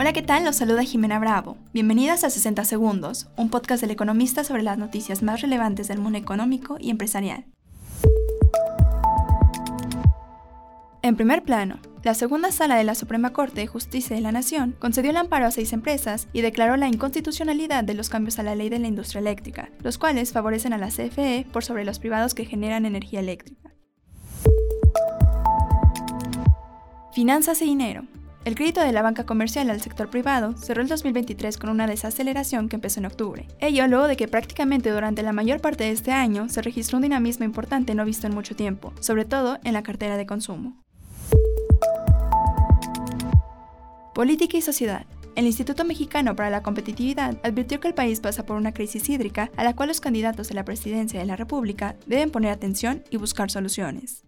Hola, ¿qué tal? Los saluda Jimena Bravo. Bienvenidas a 60 Segundos, un podcast del economista sobre las noticias más relevantes del mundo económico y empresarial. En primer plano, la segunda sala de la Suprema Corte de Justicia de la Nación concedió el amparo a seis empresas y declaró la inconstitucionalidad de los cambios a la ley de la industria eléctrica, los cuales favorecen a la CFE por sobre los privados que generan energía eléctrica. Finanzas y dinero. El crédito de la banca comercial al sector privado cerró el 2023 con una desaceleración que empezó en octubre. Ello luego de que prácticamente durante la mayor parte de este año se registró un dinamismo importante no visto en mucho tiempo, sobre todo en la cartera de consumo. Política y sociedad. El Instituto Mexicano para la Competitividad advirtió que el país pasa por una crisis hídrica a la cual los candidatos a la presidencia de la República deben poner atención y buscar soluciones.